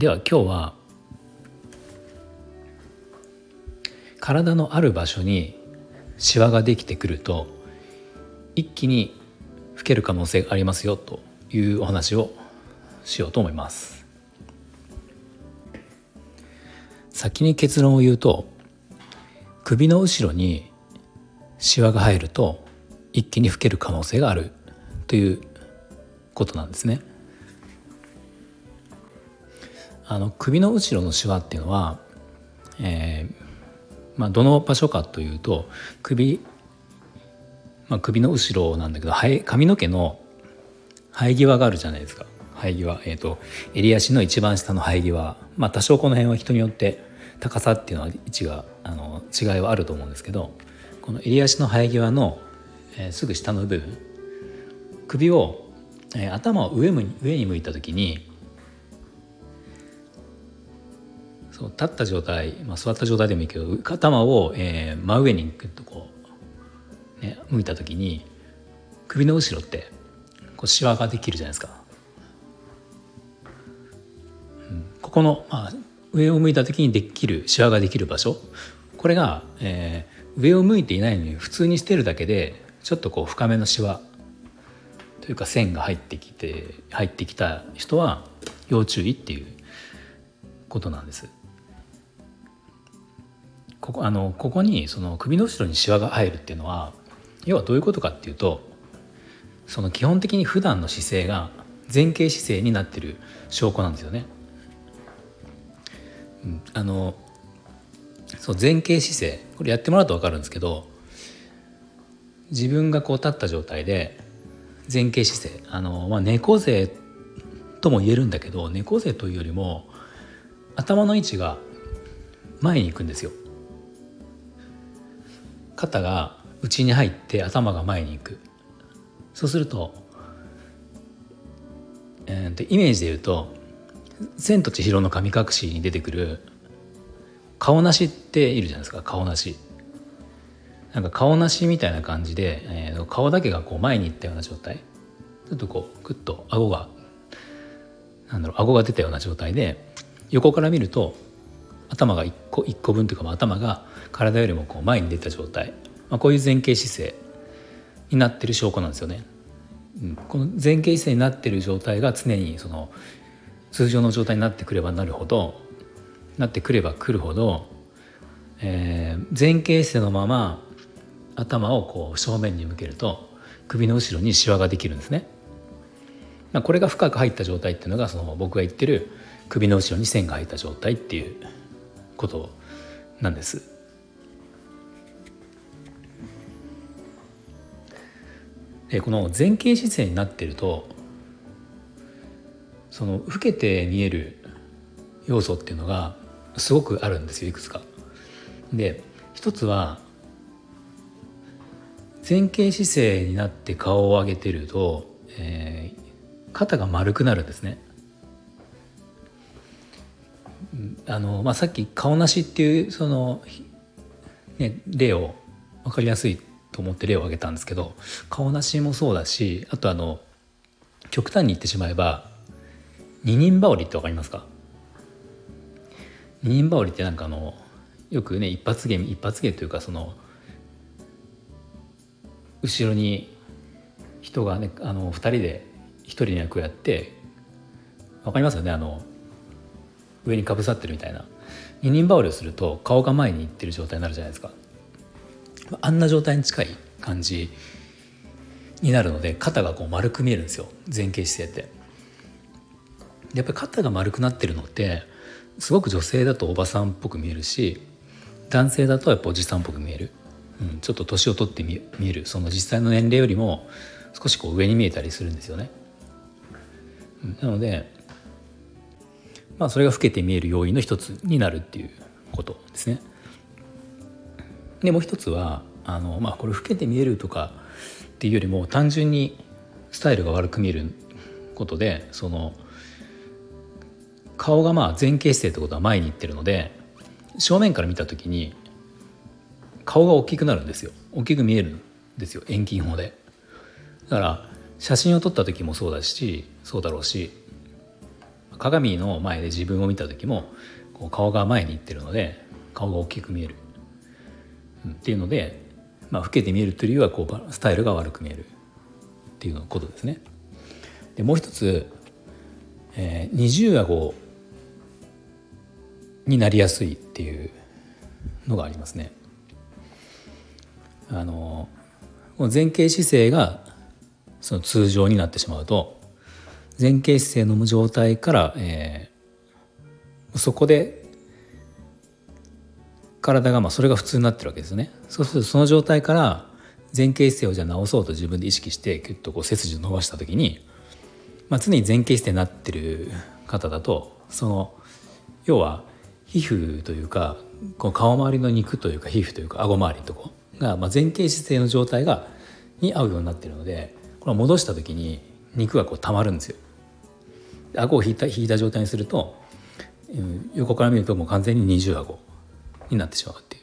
では今日は体のある場所にシワができてくると一気に老ける可能性がありますよというお話をしようと思います先に結論を言うと首の後ろにシワが入ると一気に老ける可能性があるということなんですね。あの首の後ろのシワっていうのは、えーまあ、どの場所かというと首、まあ、首の後ろなんだけど髪の毛の生え際があるじゃないですか。生え際、えーと、襟足の一番下の生え際、まあ、多少この辺は人によって高さっていうのは位置があの違いはあると思うんですけどこの襟足の生え際の、えー、すぐ下の部分首を、えー、頭を上上に向いた時にそう立った状態、まあ、座った状態でもいいけど頭を、えー、真上にグッとこう、ね、向いた時に首の後ろってこうシワができるじゃないですか。うん、ここの、まあ、上を向いた時にできるシワができる場所これが、えー、上を向いていないのに普通にしてるだけでちょっとこう深めのシワというか線が入ってきて入ってきた人は要注意っていうことなんです。ここあのここにその首の後ろにシワが入るっていうのは要はどういうことかっていうとその基本的に普段の姿勢が前傾姿勢になってる証拠なんですよね。あのそう前傾姿勢これやってもらうと分かるんですけど自分がこう立った状態で前傾姿勢あの、まあ、猫背とも言えるんだけど猫背というよりも頭の位置が前に行くんですよ。肩が内に入って頭が前に行くそうすると,、えー、とイメージで言うと「千と千尋の神隠し」に出てくる顔なしっているじゃないですか顔なし。なんか顔なしみたいな感じで、えー、顔だけがこう前に行ったような状態ちょっとこうグッと顎がなんだろう顎が出たような状態で横から見ると頭が1個 ,1 個分というか頭が体よりもこう前に出た状態、まあ、こういう前傾姿勢になってる証拠なんですよね。うん、この前傾姿勢になってる状態が常にその通常の状態になってくればなるほどなってくればくるほど、えー、前傾姿勢のまま頭をこう正面に向けると首の後ろにシワができるんですね。まあ、これが深く入った状態っていうのがその僕が言ってる首の後ろに線が入った状態っていうことなんです。でこの前傾姿勢になってるとその老けて見える要素っていうのがすごくあるんですよいくつか。で一つは前傾姿勢になって顔を上げてると、えー、肩が丸くなるんですね。あのまあ、さっき顔なしっていうその、ね、例を分かりやすいと思って例を挙げたんですけど顔なしもそうだしあとあの極端に言ってしまえば二人羽織って分かりますか？二人羽織ってなんかあのよくね一発芸一発芸というかその後ろに人がねあの2人で1人の役をやって分かりますよね？あの上にかぶさってるみたいな。二人羽織をすると顔が前にいってる状態になるじゃないですか。あんな状態に近い感じになるので肩がこう丸く見えるんですよ。前傾姿勢って。やっぱり肩が丸くなってるのってすごく女性だとおばさんっぽく見えるし男性だとやっぱおじさんっぽく見える、うん、ちょっと年を取って見える。その実際の年齢よりも少しこう上に見えたりするんですよね。なのでまあ、それが老けて見える要因の一つになるっていうことですね。でもう一つはあの、まあ、これ老けて見えるとかっていうよりも単純にスタイルが悪く見えることでその顔がまあ前傾姿勢ってことは前にいってるので正面から見た時に顔が大きくなるんですよ。大きく見えるんですよ。遠近法で。だから写真を撮った時もそうだしそうだろうし鏡の前で自分を見た時もこう顔が前にいってるので顔が大きく見える、うん、っていうので、まあ、老けて見えるというよりはこうスタイルが悪く見えるっていうことですね。でもう一つ、えー、二重顎になりやすいっていうのがありますね。あの前傾姿勢がその通常になってしまうと前傾姿勢の状態から、えー、そこで体がまあそれが普通になってるわけですね。そうするとその状態から前傾姿勢をじゃあ直そうと自分で意識してキュッとこう背筋を伸ばした時に、まあ、常に前傾姿勢になってる方だとその要は皮膚というかこの顔周りの肉というか皮膚というか顎周りのとこが、まあ、前傾姿勢の状態がに合うようになってるのでこれ戻した時に肉がこう溜まるんですよ。顎を引いた引いた状態にすると、横から見るともう完全に二重顎になってしまうっていう、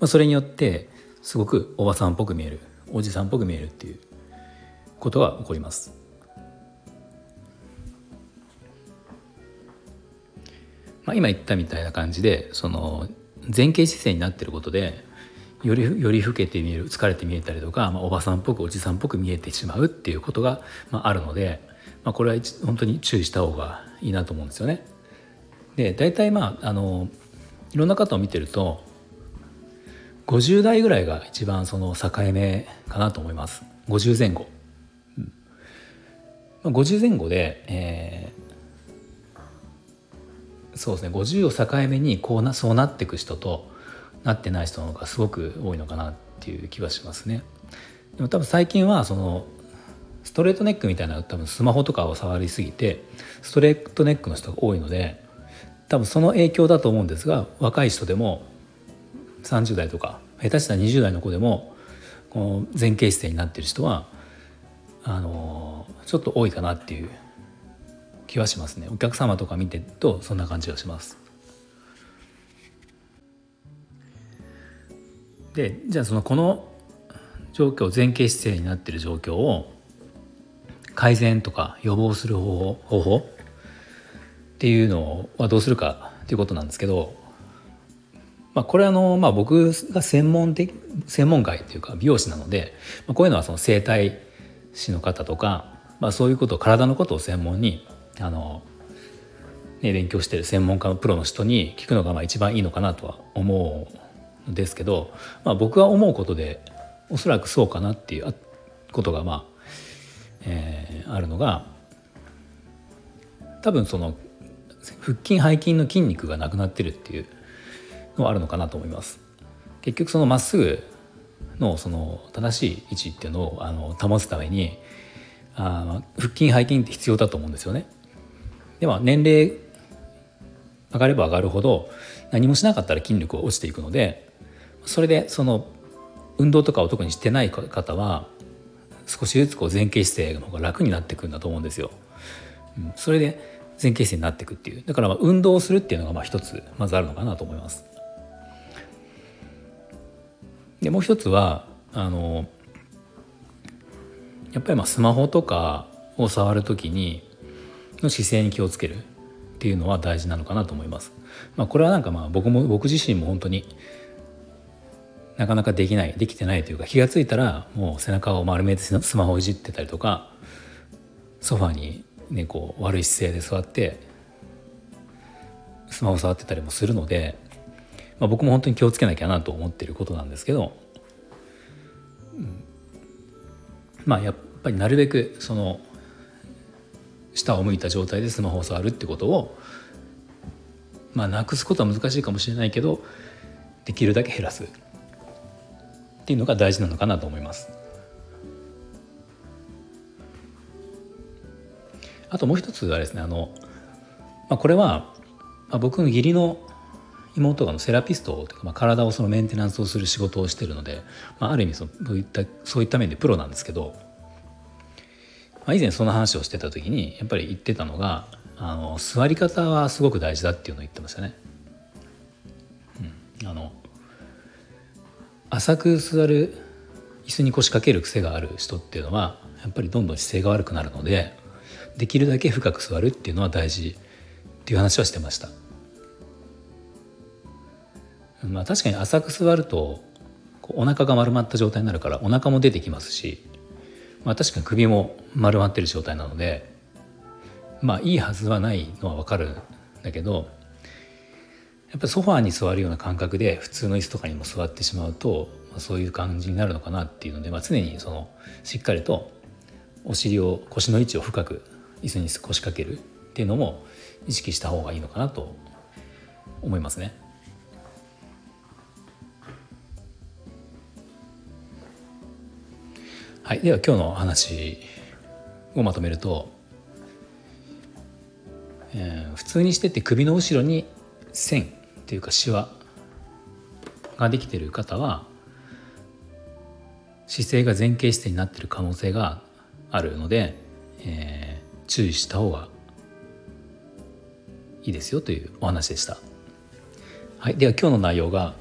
まあ、それによってすごくおばさんっぽく見えるおじさんっぽく見えるっていうことが起こります。まあ、今言ったみたいな感じでその前傾姿勢になってることでよりより老けて見える疲れて見えたりとか、まあ、おばさんっぽくおじさんっぽく見えてしまうっていうことが、まあ、あるので、まあ、これは本当に注意した方がいいなと思うんですよね。で大体まああのいろんな方を見てると50代ぐらいが一番その境目かなと思います。50前後、うん、50前後で、えー、そうですね。50を境目にこうなそうなっていく人となってない人の方がすごく多いのかなっていう気はしますね。でも多分最近はそのストレートネックみたいな多分スマホとかを触りすぎてストレートネックの人が多いので多分その影響だと思うんですが若い人でも30代とか下手したら20代の子でもこの前傾姿勢になってる人はあのちょっと多いかなっていう気はしますねお客様とか見てるとそんな感じがします。でじゃあそのこの状況前傾姿勢になってる状況を改善とか予防する方法方法っていうのはどうするかっていうことなんですけどまあ、これあの、まあ、僕が専門的専門外というか美容師なので、まあ、こういうのはその整体師の方とか、まあ、そういうことを体のことを専門にあの、ね、勉強してる専門家のプロの人に聞くのがまあ一番いいのかなとは思うんですけど、まあ、僕が思うことでおそらくそうかなっていうことがまあ、えー、あるのが多分その腹筋背筋の筋肉がなくなってるっていうのはあるのかなと思います。結局そのまっすぐのその正しい位置っていうのをあの保つためにあ腹筋背筋って必要だと思うんですよね。では年齢上がれば上がるほど何もしなかったら筋力は落ちていくのでそれでその運動とかを特にしてない方は少しずつこう前傾姿勢の方が楽になっていくんだと思うんですよ。うん、それで前傾姿勢になっていくっていうだからまあ運動をするっていうのがまあ一つまずあるのかなと思います。でもう一つはあのやっぱりまあスマホとかを触る時にの姿勢に気をつけるっていうのは大事なのかなと思います。まあ、これはなんかまあ僕も僕自身も本当になかなかできないできてないというか気が付いたらもう背中を丸めてスマホをいじってたりとかソファにねこう悪い姿勢で座ってスマホ触ってたりもするのでまあ、僕も本当に気をつけなきゃなと思ってることなんですけど、うん、まあやっぱりなるべくその下を向いた状態でスマホを触るってことをまあなくすことは難しいかもしれないけどできるだけ減らす。っていうのが大事なのかなと思います。あともう一つはですねあの、まあ、これはまあ、僕の義理の妹がセラピストというか、まあ、体をそのメンテナンスをする仕事をしてるので、まあ、ある意味そういったそういった面でプロなんですけど、まあ、以前その話をしてた時にやっぱり言ってたのがあの座り方はすごく大事だっていうのを言ってましたね。うん、あの浅く座る椅子に腰掛ける癖がある人っていうのはやっぱりどんどん姿勢が悪くなるのでできるだけ深く座るっていうのは大事っていう話はしてました。まあ確かに浅く座るとお腹が丸まった状態になるからお腹も出てきますし、まあ、確かに首も丸まってる状態なのでまあいいはずはないのは分かるんだけどやっぱソファーに座るような感覚で普通の椅子とかにも座ってしまうと、まあ、そういう感じになるのかなっていうので、まあ、常にそのしっかりとお尻を腰の位置を深く椅子に腰掛けるっていうのも意識した方がいいのかなと思いますね。はい、では今日の話をまとめると、えー、普通にしてって首の後ろに線っていうかシワができてる方は姿勢が前傾姿勢になってる可能性があるので、えー、注意した方がいいですよというお話でした。はい、では今日の内容が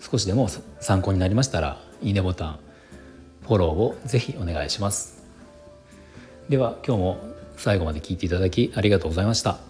少しでも参考になりましたらいいねボタンフォローをぜひお願いしますでは今日も最後まで聞いていただきありがとうございました